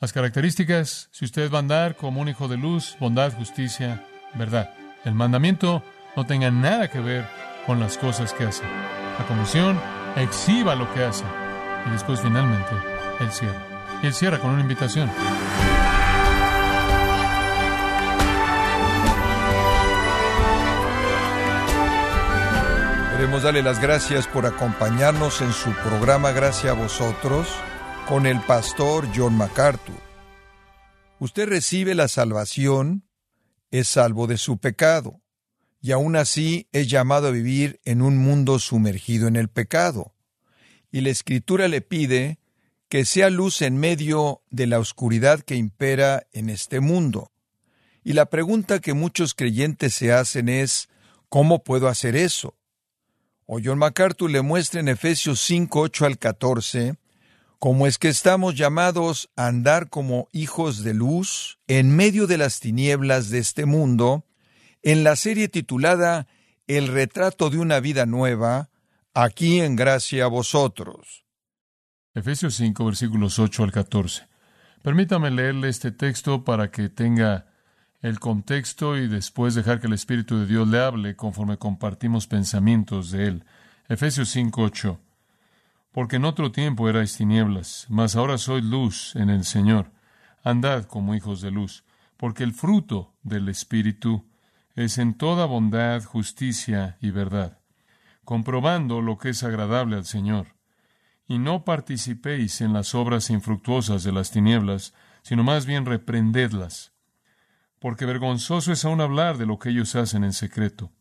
Las características, si usted va a andar como un hijo de luz, bondad, justicia, verdad. El mandamiento no tenga nada que ver con las cosas que hace. La comisión exhiba lo que hace. Y después finalmente, Él cierra. Y Él cierra con una invitación. Queremos darle las gracias por acompañarnos en su programa Gracias a vosotros con el pastor John MacArthur. Usted recibe la salvación, es salvo de su pecado, y aún así es llamado a vivir en un mundo sumergido en el pecado. Y la Escritura le pide que sea luz en medio de la oscuridad que impera en este mundo. Y la pregunta que muchos creyentes se hacen es, ¿cómo puedo hacer eso? O John MacArthur le muestra en Efesios 5, 8 al 14, cómo es que estamos llamados a andar como hijos de luz en medio de las tinieblas de este mundo, en la serie titulada El retrato de una vida nueva, aquí en gracia a vosotros. Efesios 5, versículos 8 al 14. Permítame leerle este texto para que tenga el contexto y después dejar que el Espíritu de Dios le hable conforme compartimos pensamientos de él. Efesios 5:8. Porque en otro tiempo erais tinieblas, mas ahora sois luz en el Señor. Andad como hijos de luz, porque el fruto del Espíritu es en toda bondad, justicia y verdad, comprobando lo que es agradable al Señor. Y no participéis en las obras infructuosas de las tinieblas, sino más bien reprendedlas porque vergonzoso es aún hablar de lo que ellos hacen en secreto.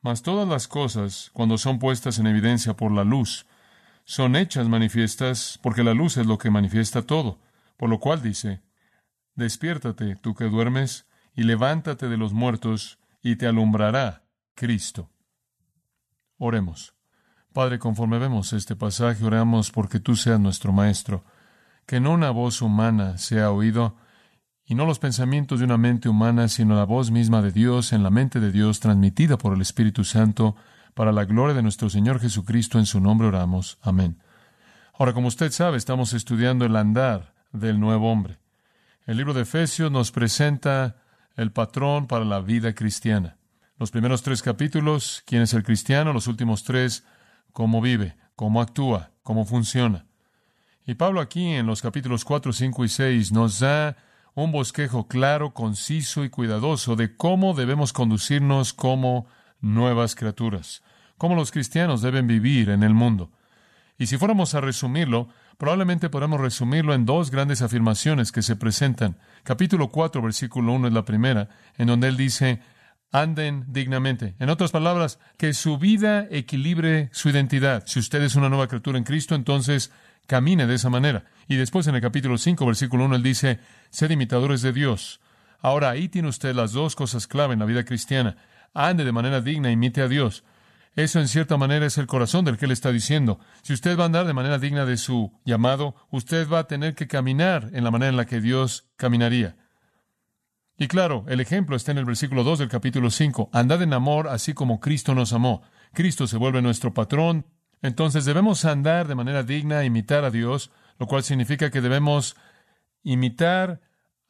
Mas todas las cosas, cuando son puestas en evidencia por la luz, son hechas manifiestas, porque la luz es lo que manifiesta todo. Por lo cual dice, Despiértate, tú que duermes, y levántate de los muertos, y te alumbrará Cristo. Oremos. Padre, conforme vemos este pasaje, oramos porque tú seas nuestro Maestro, que no una voz humana sea oído, y no los pensamientos de una mente humana, sino la voz misma de Dios en la mente de Dios, transmitida por el Espíritu Santo, para la gloria de nuestro Señor Jesucristo, en su nombre oramos. Amén. Ahora, como usted sabe, estamos estudiando el andar del nuevo hombre. El libro de Efesios nos presenta el patrón para la vida cristiana. Los primeros tres capítulos, quién es el cristiano, los últimos tres, cómo vive, cómo actúa, cómo funciona. Y Pablo aquí en los capítulos 4, 5 y 6 nos da un bosquejo claro, conciso y cuidadoso de cómo debemos conducirnos como nuevas criaturas, cómo los cristianos deben vivir en el mundo. Y si fuéramos a resumirlo, probablemente podamos resumirlo en dos grandes afirmaciones que se presentan. Capítulo 4, versículo 1 es la primera, en donde él dice, anden dignamente. En otras palabras, que su vida equilibre su identidad. Si usted es una nueva criatura en Cristo, entonces camine de esa manera. Y después en el capítulo 5, versículo 1, él dice, sed imitadores de Dios. Ahora ahí tiene usted las dos cosas clave en la vida cristiana. Ande de manera digna, imite a Dios. Eso en cierta manera es el corazón del que él está diciendo. Si usted va a andar de manera digna de su llamado, usted va a tener que caminar en la manera en la que Dios caminaría. Y claro, el ejemplo está en el versículo 2 del capítulo 5. Andad en amor así como Cristo nos amó. Cristo se vuelve nuestro patrón, entonces debemos andar de manera digna, imitar a Dios, lo cual significa que debemos imitar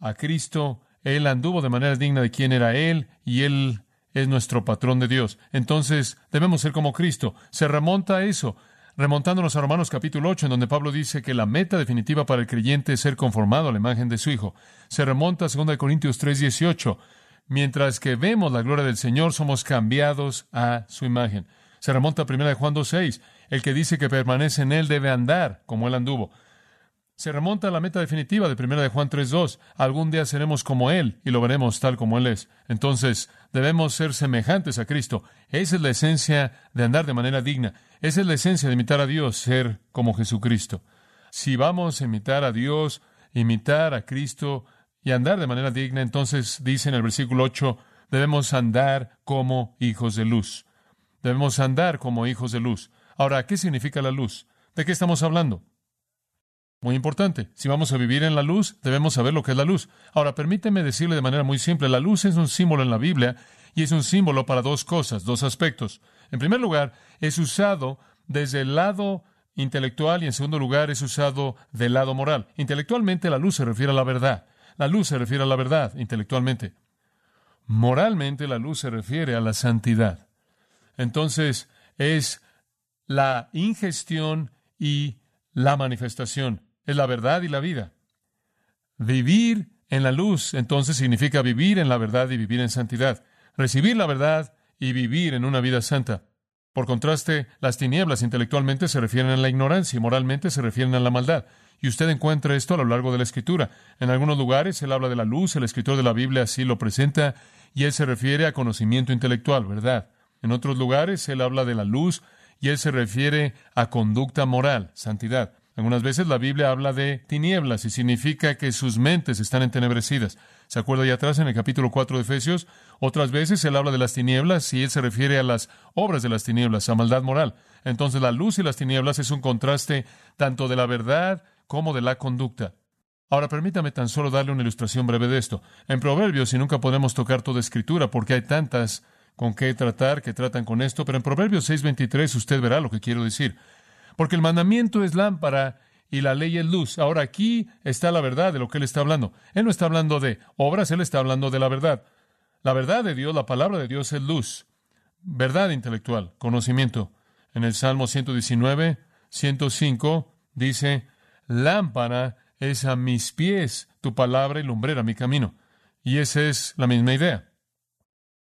a Cristo. Él anduvo de manera digna de quien era Él y Él es nuestro patrón de Dios. Entonces debemos ser como Cristo. Se remonta a eso, remontándonos a Romanos capítulo 8, en donde Pablo dice que la meta definitiva para el creyente es ser conformado a la imagen de su Hijo. Se remonta a 2 Corintios 3, 18. Mientras que vemos la gloria del Señor, somos cambiados a su imagen. Se remonta a 1 Juan 2, 6. El que dice que permanece en él debe andar como él anduvo. Se remonta a la meta definitiva de 1 de Juan 3.2. Algún día seremos como Él y lo veremos tal como Él es. Entonces, debemos ser semejantes a Cristo. Esa es la esencia de andar de manera digna. Esa es la esencia de imitar a Dios, ser como Jesucristo. Si vamos a imitar a Dios, imitar a Cristo y andar de manera digna, entonces dice en el versículo 8, debemos andar como hijos de luz. Debemos andar como hijos de luz. Ahora, ¿qué significa la luz? ¿De qué estamos hablando? Muy importante. Si vamos a vivir en la luz, debemos saber lo que es la luz. Ahora, permíteme decirle de manera muy simple, la luz es un símbolo en la Biblia y es un símbolo para dos cosas, dos aspectos. En primer lugar, es usado desde el lado intelectual y en segundo lugar es usado del lado moral. Intelectualmente la luz se refiere a la verdad. La luz se refiere a la verdad intelectualmente. Moralmente la luz se refiere a la santidad. Entonces es la ingestión y la manifestación. Es la verdad y la vida. Vivir en la luz entonces significa vivir en la verdad y vivir en santidad. Recibir la verdad y vivir en una vida santa. Por contraste, las tinieblas intelectualmente se refieren a la ignorancia y moralmente se refieren a la maldad. Y usted encuentra esto a lo largo de la Escritura. En algunos lugares él habla de la luz, el escritor de la Biblia así lo presenta, y él se refiere a conocimiento intelectual, ¿verdad? En otros lugares él habla de la luz y él se refiere a conducta moral, santidad. Algunas veces la Biblia habla de tinieblas y significa que sus mentes están entenebrecidas. ¿Se acuerda allá atrás en el capítulo 4 de Efesios? Otras veces él habla de las tinieblas y él se refiere a las obras de las tinieblas, a maldad moral. Entonces la luz y las tinieblas es un contraste tanto de la verdad como de la conducta. Ahora permítame tan solo darle una ilustración breve de esto. En Proverbios, y nunca podemos tocar toda escritura porque hay tantas con qué tratar que tratan con esto, pero en Proverbios 6:23 usted verá lo que quiero decir. Porque el mandamiento es lámpara y la ley es luz. Ahora aquí está la verdad de lo que él está hablando. Él no está hablando de obras, él está hablando de la verdad. La verdad de Dios, la palabra de Dios es luz. Verdad intelectual, conocimiento. En el Salmo 119, 105 dice, lámpara es a mis pies tu palabra y lumbrera mi camino. Y esa es la misma idea.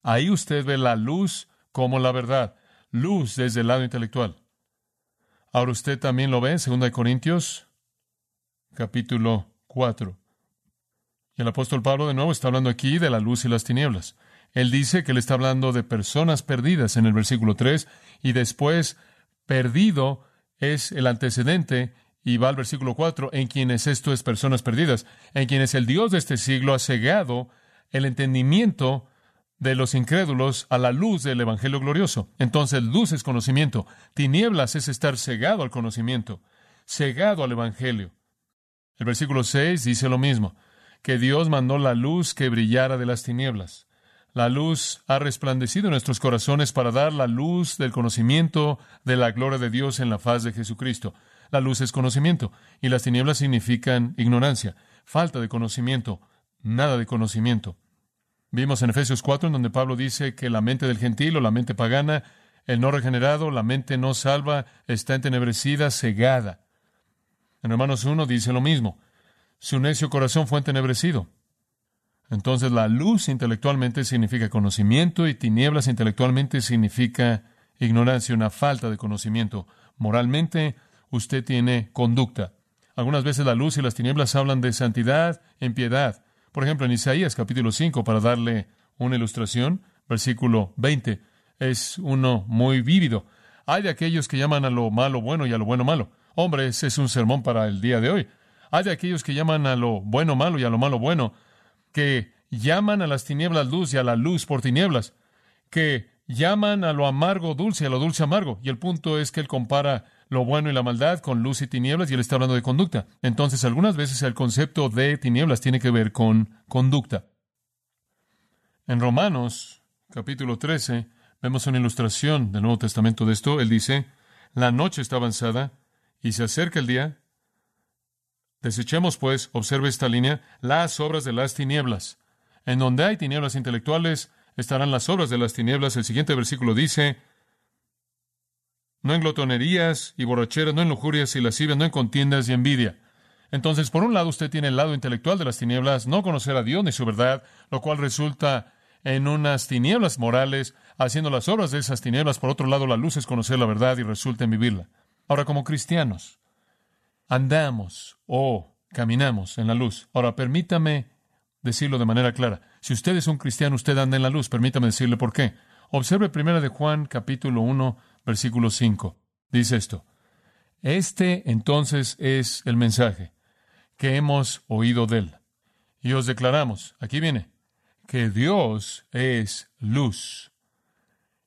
Ahí usted ve la luz como la verdad, luz desde el lado intelectual. Ahora usted también lo ve en 2 Corintios, capítulo 4. Y el apóstol Pablo de nuevo está hablando aquí de la luz y las tinieblas. Él dice que él está hablando de personas perdidas en el versículo 3 y después perdido es el antecedente y va al versículo 4 en quienes esto es personas perdidas, en quienes el Dios de este siglo ha cegado el entendimiento de los incrédulos a la luz del Evangelio glorioso. Entonces, luz es conocimiento, tinieblas es estar cegado al conocimiento, cegado al Evangelio. El versículo 6 dice lo mismo, que Dios mandó la luz que brillara de las tinieblas. La luz ha resplandecido en nuestros corazones para dar la luz del conocimiento de la gloria de Dios en la faz de Jesucristo. La luz es conocimiento y las tinieblas significan ignorancia, falta de conocimiento, nada de conocimiento. Vimos en Efesios 4 en donde Pablo dice que la mente del gentil o la mente pagana, el no regenerado, la mente no salva, está entenebrecida, cegada. En Romanos 1 dice lo mismo. Su necio corazón fue entenebrecido. Entonces la luz intelectualmente significa conocimiento y tinieblas intelectualmente significa ignorancia, una falta de conocimiento. Moralmente usted tiene conducta. Algunas veces la luz y las tinieblas hablan de santidad en piedad. Por ejemplo, en Isaías capítulo 5, para darle una ilustración, versículo 20, es uno muy vívido. Hay de aquellos que llaman a lo malo bueno y a lo bueno malo. Hombre, ese es un sermón para el día de hoy. Hay de aquellos que llaman a lo bueno malo y a lo malo bueno, que llaman a las tinieblas luz y a la luz por tinieblas, que llaman a lo amargo dulce y a lo dulce amargo. Y el punto es que él compara lo bueno y la maldad con luz y tinieblas y él está hablando de conducta. Entonces, algunas veces el concepto de tinieblas tiene que ver con conducta. En Romanos, capítulo 13, vemos una ilustración del Nuevo Testamento de esto. Él dice, la noche está avanzada y se acerca el día. Desechemos, pues, observe esta línea, las obras de las tinieblas. En donde hay tinieblas intelectuales, estarán las obras de las tinieblas. El siguiente versículo dice, no en glotonerías y borracheras, no en lujurias y lascivias, no en contiendas y envidia. Entonces, por un lado, usted tiene el lado intelectual de las tinieblas, no conocer a Dios ni su verdad, lo cual resulta en unas tinieblas morales, haciendo las obras de esas tinieblas. Por otro lado, la luz es conocer la verdad y resulta en vivirla. Ahora, como cristianos, andamos o caminamos en la luz. Ahora, permítame decirlo de manera clara. Si usted es un cristiano, usted anda en la luz. Permítame decirle por qué. Observe primero de Juan, capítulo 1, versículo 5. Dice esto. Este entonces es el mensaje que hemos oído de él. Y os declaramos, aquí viene, que Dios es luz.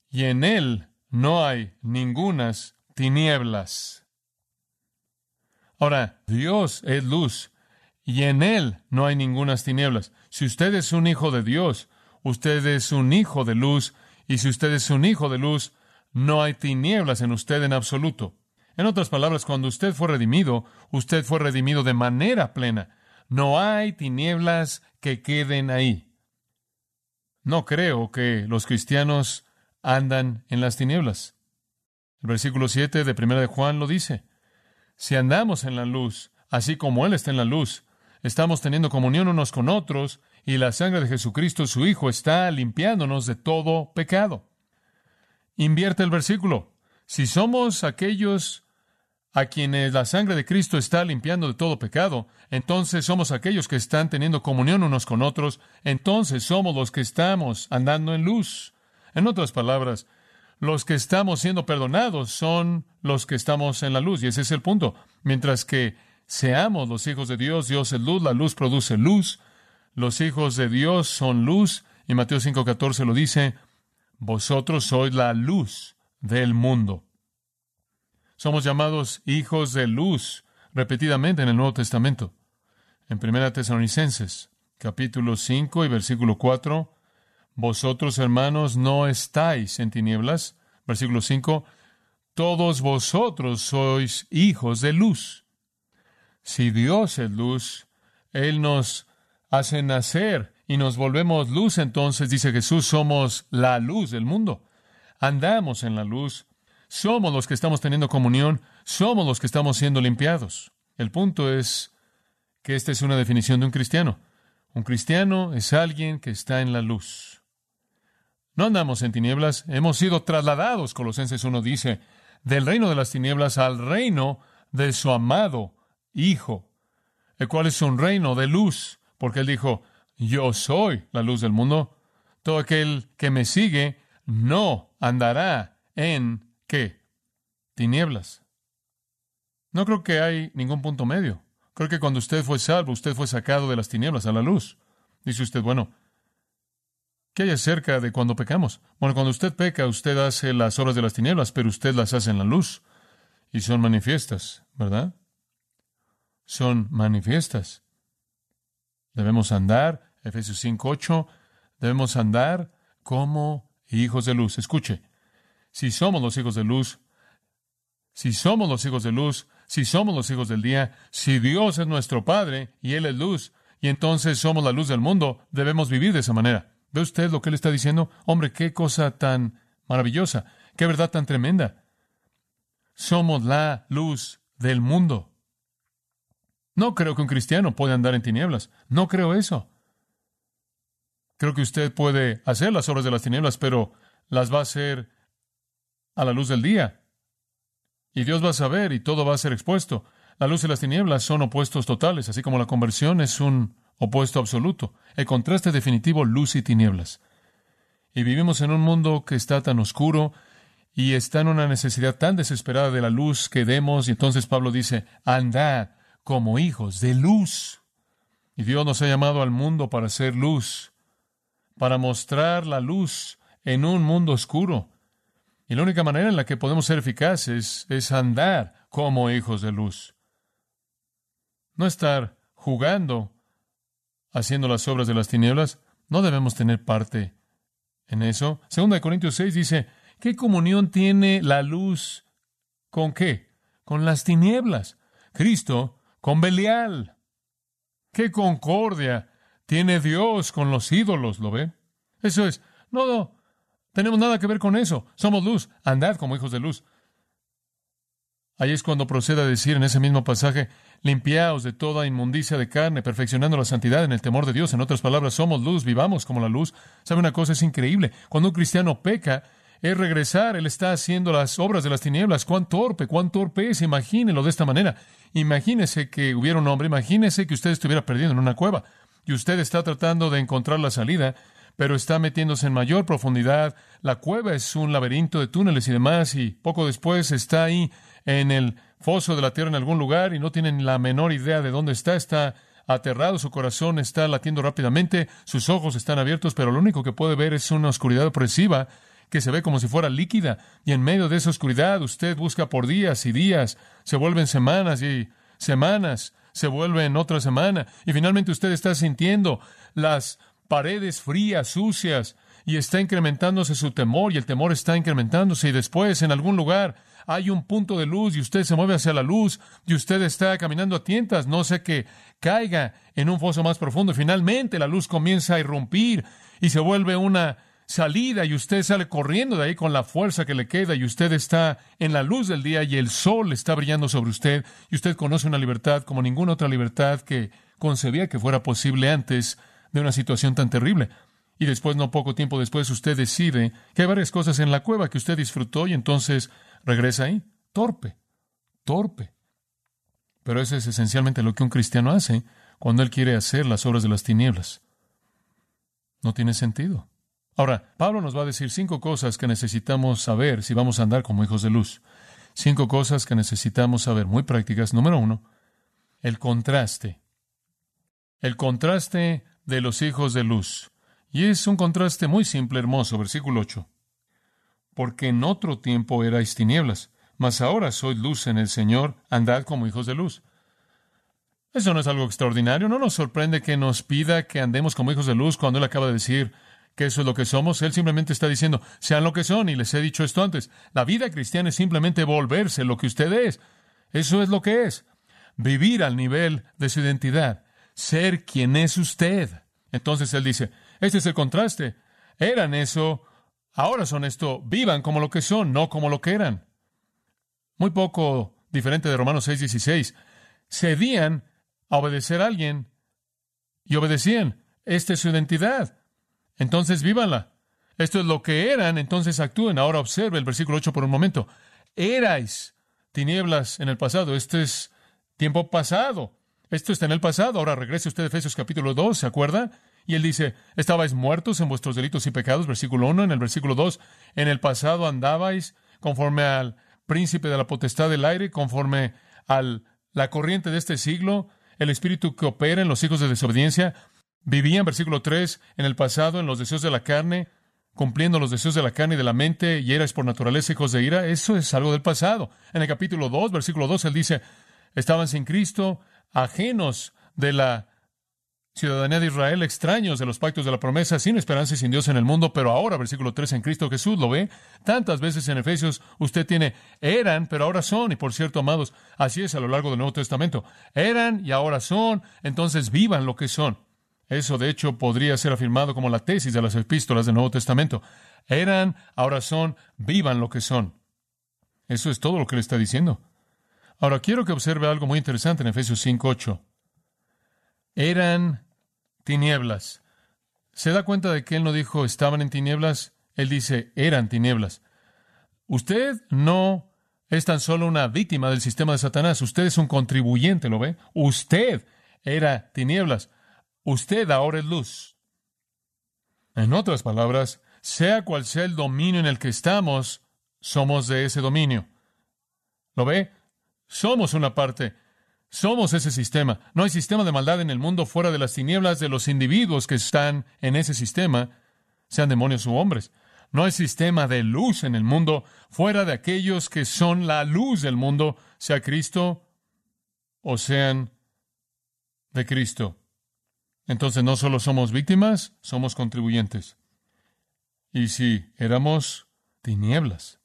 Y en él no hay ningunas tinieblas. Ahora, Dios es luz y en él no hay ningunas tinieblas. Si usted es un hijo de Dios, usted es un hijo de luz, y si usted es un hijo de luz, no hay tinieblas en usted en absoluto. En otras palabras, cuando usted fue redimido, usted fue redimido de manera plena. No hay tinieblas que queden ahí. No creo que los cristianos andan en las tinieblas. El versículo 7 de Primera de Juan lo dice. Si andamos en la luz, así como Él está en la luz, estamos teniendo comunión unos con otros, y la sangre de Jesucristo, su Hijo, está limpiándonos de todo pecado. Invierte el versículo. Si somos aquellos a quienes la sangre de Cristo está limpiando de todo pecado, entonces somos aquellos que están teniendo comunión unos con otros, entonces somos los que estamos andando en luz. En otras palabras, los que estamos siendo perdonados son los que estamos en la luz, y ese es el punto. Mientras que seamos los hijos de Dios, Dios es luz, la luz produce luz, los hijos de Dios son luz, y Mateo 5:14 lo dice, vosotros sois la luz del mundo. Somos llamados hijos de luz repetidamente en el Nuevo Testamento. En 1 Tesalonicenses, capítulo 5 y versículo 4, vosotros hermanos no estáis en tinieblas. Versículo 5, todos vosotros sois hijos de luz. Si Dios es luz, Él nos hace nacer y nos volvemos luz, entonces dice Jesús, somos la luz del mundo. Andamos en la luz somos los que estamos teniendo comunión, somos los que estamos siendo limpiados. El punto es que esta es una definición de un cristiano. Un cristiano es alguien que está en la luz. No andamos en tinieblas, hemos sido trasladados, Colosenses 1 dice, del reino de las tinieblas al reino de su amado Hijo, el cual es un reino de luz, porque él dijo, yo soy la luz del mundo. Todo aquel que me sigue no andará en ¿Qué? Tinieblas. No creo que hay ningún punto medio. Creo que cuando usted fue salvo, usted fue sacado de las tinieblas a la luz. Dice usted, bueno, ¿qué hay acerca de cuando pecamos? Bueno, cuando usted peca, usted hace las obras de las tinieblas, pero usted las hace en la luz. Y son manifiestas, ¿verdad? Son manifiestas. Debemos andar, Efesios 5.8, debemos andar como hijos de luz. Escuche, si somos los hijos de luz, si somos los hijos de luz, si somos los hijos del día, si Dios es nuestro Padre y Él es luz, y entonces somos la luz del mundo, debemos vivir de esa manera. ¿Ve usted lo que Él está diciendo? Hombre, qué cosa tan maravillosa, qué verdad tan tremenda. Somos la luz del mundo. No creo que un cristiano pueda andar en tinieblas. No creo eso. Creo que usted puede hacer las obras de las tinieblas, pero las va a hacer a la luz del día. Y Dios va a saber y todo va a ser expuesto. La luz y las tinieblas son opuestos totales, así como la conversión es un opuesto absoluto. El contraste definitivo, luz y tinieblas. Y vivimos en un mundo que está tan oscuro y está en una necesidad tan desesperada de la luz que demos. Y entonces Pablo dice, andad como hijos de luz. Y Dios nos ha llamado al mundo para ser luz, para mostrar la luz en un mundo oscuro. Y la única manera en la que podemos ser eficaces es andar como hijos de luz. No estar jugando, haciendo las obras de las tinieblas. No debemos tener parte en eso. Segunda de Corintios 6 dice, ¿qué comunión tiene la luz con qué? Con las tinieblas. Cristo con Belial. ¿Qué concordia tiene Dios con los ídolos? ¿Lo ve? Eso es, no, no, tenemos nada que ver con eso. Somos luz. Andad como hijos de luz. Ahí es cuando procede a decir en ese mismo pasaje, limpiaos de toda inmundicia de carne, perfeccionando la santidad en el temor de Dios. En otras palabras, somos luz, vivamos como la luz. ¿Sabe una cosa? Es increíble. Cuando un cristiano peca, es regresar. Él está haciendo las obras de las tinieblas. Cuán torpe, cuán torpe es. Imagínelo de esta manera. Imagínese que hubiera un hombre, imagínese que usted estuviera perdido en una cueva y usted está tratando de encontrar la salida pero está metiéndose en mayor profundidad. La cueva es un laberinto de túneles y demás, y poco después está ahí en el foso de la tierra en algún lugar y no tienen la menor idea de dónde está. Está aterrado, su corazón está latiendo rápidamente, sus ojos están abiertos, pero lo único que puede ver es una oscuridad opresiva que se ve como si fuera líquida. Y en medio de esa oscuridad usted busca por días y días, se vuelven semanas y semanas, se vuelven otra semana, y finalmente usted está sintiendo las paredes frías, sucias, y está incrementándose su temor, y el temor está incrementándose, y después en algún lugar hay un punto de luz y usted se mueve hacia la luz y usted está caminando a tientas, no sé que caiga en un foso más profundo y finalmente la luz comienza a irrumpir y se vuelve una salida y usted sale corriendo de ahí con la fuerza que le queda y usted está en la luz del día y el sol está brillando sobre usted y usted conoce una libertad como ninguna otra libertad que concebía que fuera posible antes de una situación tan terrible. Y después, no poco tiempo después, usted decide que hay varias cosas en la cueva que usted disfrutó y entonces regresa ahí, torpe, torpe. Pero eso es esencialmente lo que un cristiano hace cuando él quiere hacer las obras de las tinieblas. No tiene sentido. Ahora, Pablo nos va a decir cinco cosas que necesitamos saber si vamos a andar como hijos de luz. Cinco cosas que necesitamos saber, muy prácticas. Número uno, el contraste. El contraste de los hijos de luz. Y es un contraste muy simple, hermoso, versículo 8. Porque en otro tiempo erais tinieblas, mas ahora sois luz en el Señor, andad como hijos de luz. Eso no es algo extraordinario, no nos sorprende que nos pida que andemos como hijos de luz cuando Él acaba de decir que eso es lo que somos. Él simplemente está diciendo, sean lo que son, y les he dicho esto antes. La vida cristiana es simplemente volverse lo que usted es. Eso es lo que es. Vivir al nivel de su identidad, ser quien es usted. Entonces Él dice, este es el contraste. Eran eso, ahora son esto. Vivan como lo que son, no como lo que eran. Muy poco diferente de Romanos 6:16. Cedían a obedecer a alguien y obedecían. Esta es su identidad. Entonces vívanla. Esto es lo que eran, entonces actúen. Ahora observe el versículo 8 por un momento. Erais tinieblas en el pasado. Este es tiempo pasado. Esto está en el pasado. Ahora regrese usted a Efesios capítulo 2, ¿se acuerda? Y él dice, estabais muertos en vuestros delitos y pecados, versículo 1, en el versículo 2, en el pasado andabais conforme al príncipe de la potestad del aire, conforme a la corriente de este siglo, el espíritu que opera en los hijos de desobediencia, vivían, versículo 3, en el pasado en los deseos de la carne, cumpliendo los deseos de la carne y de la mente, y erais por naturaleza hijos de ira, eso es algo del pasado. En el capítulo 2, versículo 2, él dice, estaban sin Cristo, ajenos de la ciudadanía de Israel, extraños de los pactos de la promesa, sin esperanza y sin Dios en el mundo, pero ahora, versículo 3, en Cristo Jesús, ¿lo ve? Tantas veces en Efesios usted tiene eran, pero ahora son, y por cierto, amados, así es a lo largo del Nuevo Testamento, eran y ahora son, entonces vivan lo que son. Eso, de hecho, podría ser afirmado como la tesis de las epístolas del Nuevo Testamento. Eran, ahora son, vivan lo que son. Eso es todo lo que le está diciendo. Ahora quiero que observe algo muy interesante en Efesios 5.8. Eran tinieblas. ¿Se da cuenta de que él no dijo estaban en tinieblas? Él dice eran tinieblas. Usted no es tan solo una víctima del sistema de Satanás, usted es un contribuyente, ¿lo ve? Usted era tinieblas. Usted ahora es luz. En otras palabras, sea cual sea el dominio en el que estamos, somos de ese dominio. ¿Lo ve? Somos una parte. Somos ese sistema. No hay sistema de maldad en el mundo fuera de las tinieblas de los individuos que están en ese sistema, sean demonios u hombres. No hay sistema de luz en el mundo fuera de aquellos que son la luz del mundo, sea Cristo o sean de Cristo. Entonces no solo somos víctimas, somos contribuyentes. Y si éramos tinieblas,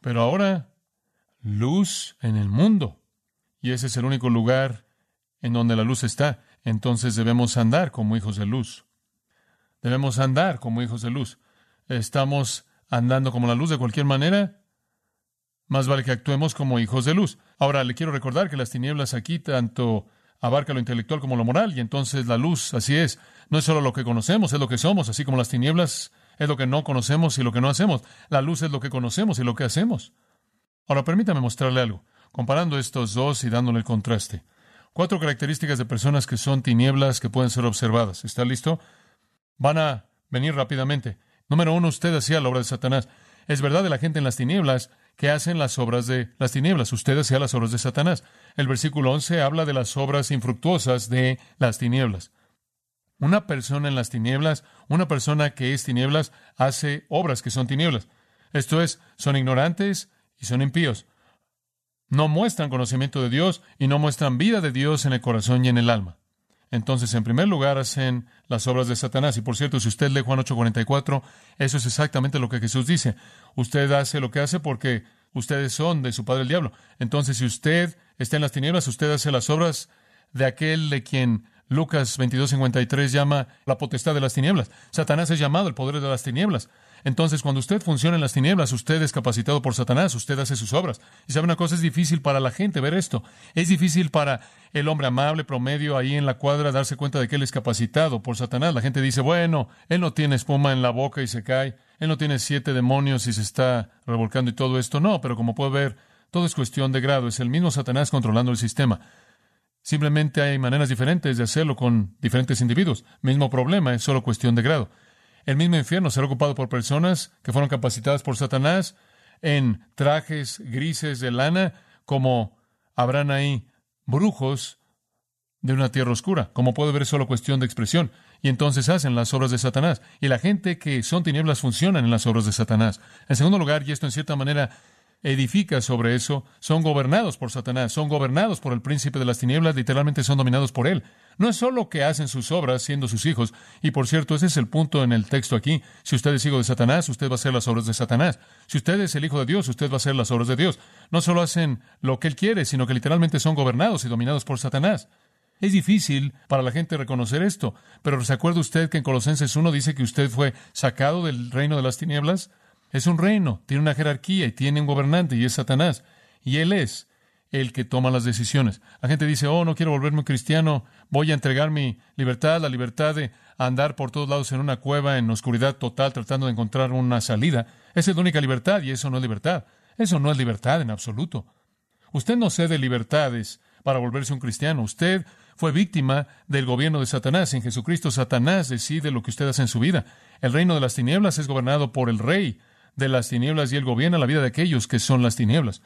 pero ahora luz en el mundo y ese es el único lugar en donde la luz está. Entonces debemos andar como hijos de luz. Debemos andar como hijos de luz. Estamos andando como la luz de cualquier manera. Más vale que actuemos como hijos de luz. Ahora le quiero recordar que las tinieblas aquí tanto abarca lo intelectual como lo moral, y entonces la luz, así es, no es solo lo que conocemos, es lo que somos, así como las tinieblas es lo que no conocemos y lo que no hacemos. La luz es lo que conocemos y lo que hacemos. Ahora permítame mostrarle algo comparando estos dos y dándole el contraste. Cuatro características de personas que son tinieblas que pueden ser observadas. ¿Está listo? Van a venir rápidamente. Número uno, usted hacía la obra de Satanás. Es verdad de la gente en las tinieblas que hacen las obras de las tinieblas. Usted hacía las obras de Satanás. El versículo 11 habla de las obras infructuosas de las tinieblas. Una persona en las tinieblas, una persona que es tinieblas, hace obras que son tinieblas. Esto es, son ignorantes y son impíos no muestran conocimiento de Dios y no muestran vida de Dios en el corazón y en el alma. Entonces, en primer lugar, hacen las obras de Satanás. Y por cierto, si usted lee Juan 8:44, eso es exactamente lo que Jesús dice. Usted hace lo que hace porque Ustedes son de su padre el diablo. Entonces, si usted está en las tinieblas, usted hace las obras de aquel de quien Lucas 22:53 llama la potestad de las tinieblas. Satanás es llamado el poder de las tinieblas. Entonces, cuando usted funciona en las tinieblas, usted es capacitado por Satanás, usted hace sus obras. Y sabe una cosa, es difícil para la gente ver esto. Es difícil para el hombre amable, promedio, ahí en la cuadra, darse cuenta de que él es capacitado por Satanás. La gente dice, bueno, él no tiene espuma en la boca y se cae, él no tiene siete demonios y se está revolcando y todo esto. No, pero como puede ver, todo es cuestión de grado. Es el mismo Satanás controlando el sistema. Simplemente hay maneras diferentes de hacerlo con diferentes individuos. Mismo problema, es solo cuestión de grado. El mismo infierno será ocupado por personas que fueron capacitadas por Satanás en trajes grises de lana, como habrán ahí brujos de una tierra oscura. Como puede ver, es solo cuestión de expresión. Y entonces hacen las obras de Satanás. Y la gente que son tinieblas funcionan en las obras de Satanás. En segundo lugar, y esto en cierta manera edifica sobre eso, son gobernados por Satanás, son gobernados por el príncipe de las tinieblas, literalmente son dominados por él. No es solo que hacen sus obras siendo sus hijos, y por cierto, ese es el punto en el texto aquí. Si usted es hijo de Satanás, usted va a hacer las obras de Satanás. Si usted es el hijo de Dios, usted va a hacer las obras de Dios. No solo hacen lo que él quiere, sino que literalmente son gobernados y dominados por Satanás. Es difícil para la gente reconocer esto, pero ¿se acuerda usted que en Colosenses 1 dice que usted fue sacado del reino de las tinieblas? Es un reino, tiene una jerarquía y tiene un gobernante y es Satanás. Y él es el que toma las decisiones. La gente dice, oh, no quiero volverme cristiano, voy a entregar mi libertad, la libertad de andar por todos lados en una cueva, en oscuridad total, tratando de encontrar una salida. Esa es la única libertad y eso no es libertad. Eso no es libertad en absoluto. Usted no cede libertades para volverse un cristiano. Usted fue víctima del gobierno de Satanás. En Jesucristo Satanás decide lo que usted hace en su vida. El reino de las tinieblas es gobernado por el rey de las tinieblas y él gobierna la vida de aquellos que son las tinieblas.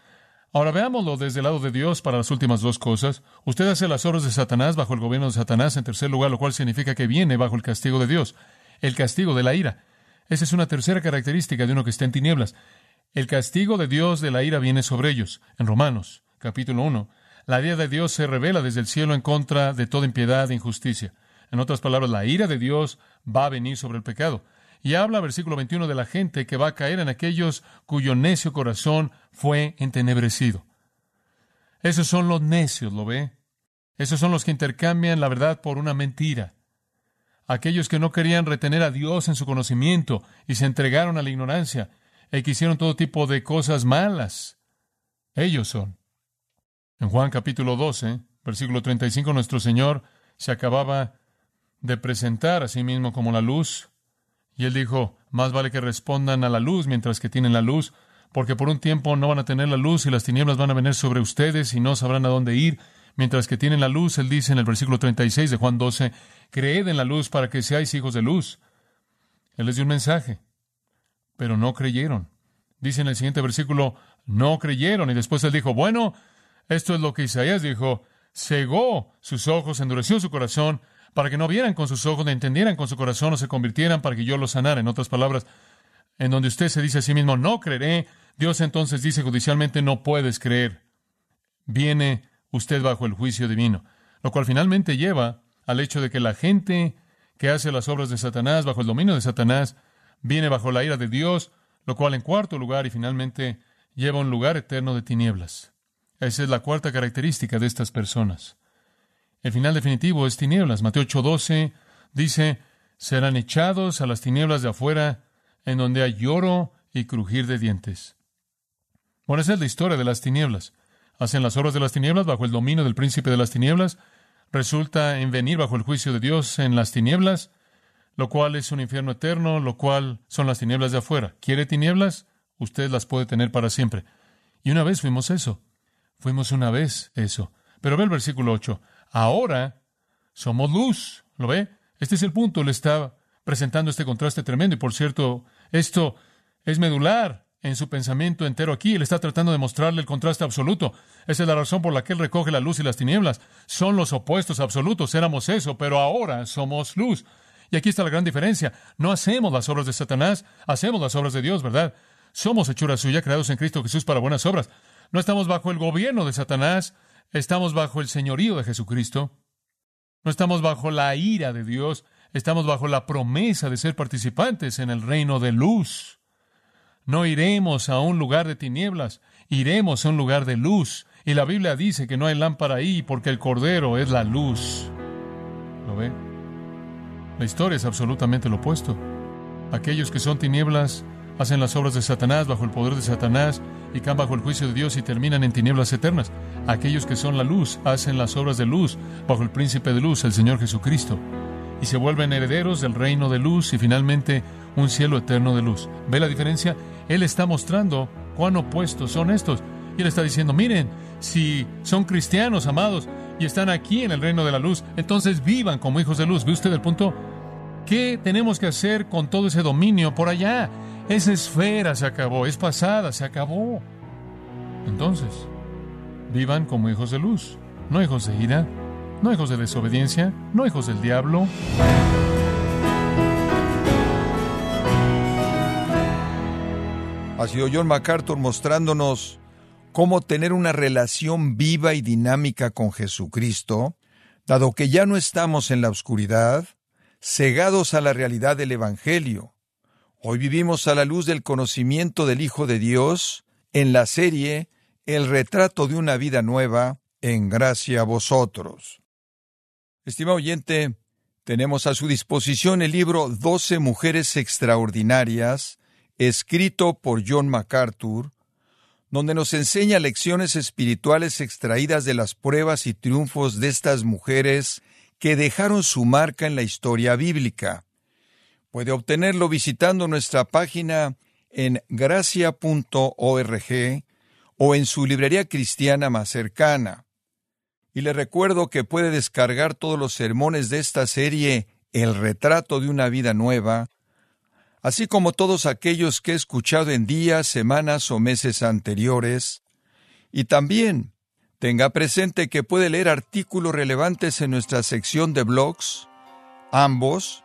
Ahora veámoslo desde el lado de Dios para las últimas dos cosas. Usted hace las obras de Satanás bajo el gobierno de Satanás, en tercer lugar, lo cual significa que viene bajo el castigo de Dios, el castigo de la ira. Esa es una tercera característica de uno que está en tinieblas. El castigo de Dios de la ira viene sobre ellos. En Romanos, capítulo 1, la ira de Dios se revela desde el cielo en contra de toda impiedad e injusticia. En otras palabras, la ira de Dios va a venir sobre el pecado. Y habla, versículo 21, de la gente que va a caer en aquellos cuyo necio corazón fue entenebrecido. Esos son los necios, ¿lo ve? Esos son los que intercambian la verdad por una mentira. Aquellos que no querían retener a Dios en su conocimiento y se entregaron a la ignorancia e que hicieron todo tipo de cosas malas. Ellos son. En Juan capítulo 12, versículo 35, nuestro Señor se acababa de presentar a sí mismo como la luz y él dijo, más vale que respondan a la luz mientras que tienen la luz, porque por un tiempo no van a tener la luz y las tinieblas van a venir sobre ustedes y no sabrán a dónde ir. Mientras que tienen la luz, él dice en el versículo 36 de Juan 12, creed en la luz para que seáis hijos de luz. Él les dio un mensaje, pero no creyeron. Dice en el siguiente versículo, no creyeron. Y después él dijo, bueno, esto es lo que Isaías dijo, cegó sus ojos, endureció su corazón, para que no vieran con sus ojos, no entendieran con su corazón, o se convirtieran para que yo los sanara. En otras palabras, en donde usted se dice a sí mismo, no creeré, Dios entonces dice judicialmente, no puedes creer. Viene usted bajo el juicio divino, lo cual finalmente lleva al hecho de que la gente que hace las obras de Satanás bajo el dominio de Satanás viene bajo la ira de Dios, lo cual en cuarto lugar y finalmente lleva a un lugar eterno de tinieblas. Esa es la cuarta característica de estas personas. El final definitivo es tinieblas. Mateo 8:12 dice, serán echados a las tinieblas de afuera, en donde hay lloro y crujir de dientes. Bueno, esa es la historia de las tinieblas. Hacen las obras de las tinieblas bajo el dominio del príncipe de las tinieblas. Resulta en venir bajo el juicio de Dios en las tinieblas, lo cual es un infierno eterno, lo cual son las tinieblas de afuera. ¿Quiere tinieblas? Usted las puede tener para siempre. Y una vez fuimos eso. Fuimos una vez eso. Pero ve el versículo 8. Ahora somos luz. ¿Lo ve? Este es el punto. Le está presentando este contraste tremendo. Y por cierto, esto es medular en su pensamiento entero aquí. Él está tratando de mostrarle el contraste absoluto. Esa es la razón por la que él recoge la luz y las tinieblas. Son los opuestos absolutos. Éramos eso, pero ahora somos luz. Y aquí está la gran diferencia. No hacemos las obras de Satanás, hacemos las obras de Dios, ¿verdad? Somos hechura suya, creados en Cristo Jesús para buenas obras. No estamos bajo el gobierno de Satanás, Estamos bajo el señorío de Jesucristo. No estamos bajo la ira de Dios. Estamos bajo la promesa de ser participantes en el reino de luz. No iremos a un lugar de tinieblas, iremos a un lugar de luz. Y la Biblia dice que no hay lámpara ahí porque el Cordero es la luz. ¿Lo ve? La historia es absolutamente lo opuesto. Aquellos que son tinieblas hacen las obras de Satanás bajo el poder de Satanás y caen bajo el juicio de Dios y terminan en tinieblas eternas. Aquellos que son la luz hacen las obras de luz bajo el príncipe de luz, el Señor Jesucristo, y se vuelven herederos del reino de luz y finalmente un cielo eterno de luz. ¿Ve la diferencia? Él está mostrando cuán opuestos son estos. Y él está diciendo, miren, si son cristianos, amados, y están aquí en el reino de la luz, entonces vivan como hijos de luz. ¿Ve usted el punto? ¿Qué tenemos que hacer con todo ese dominio por allá? Esa esfera se acabó, es pasada, se acabó. Entonces, vivan como hijos de luz, no hijos de ira, no hijos de desobediencia, no hijos del diablo. Ha sido John MacArthur mostrándonos cómo tener una relación viva y dinámica con Jesucristo, dado que ya no estamos en la oscuridad, cegados a la realidad del Evangelio. Hoy vivimos a la luz del conocimiento del Hijo de Dios en la serie El retrato de una vida nueva, en gracia a vosotros. Estimado oyente, tenemos a su disposición el libro Doce Mujeres Extraordinarias, escrito por John MacArthur, donde nos enseña lecciones espirituales extraídas de las pruebas y triunfos de estas mujeres que dejaron su marca en la historia bíblica. Puede obtenerlo visitando nuestra página en gracia.org o en su librería cristiana más cercana. Y le recuerdo que puede descargar todos los sermones de esta serie El retrato de una vida nueva, así como todos aquellos que he escuchado en días, semanas o meses anteriores, y también tenga presente que puede leer artículos relevantes en nuestra sección de blogs, ambos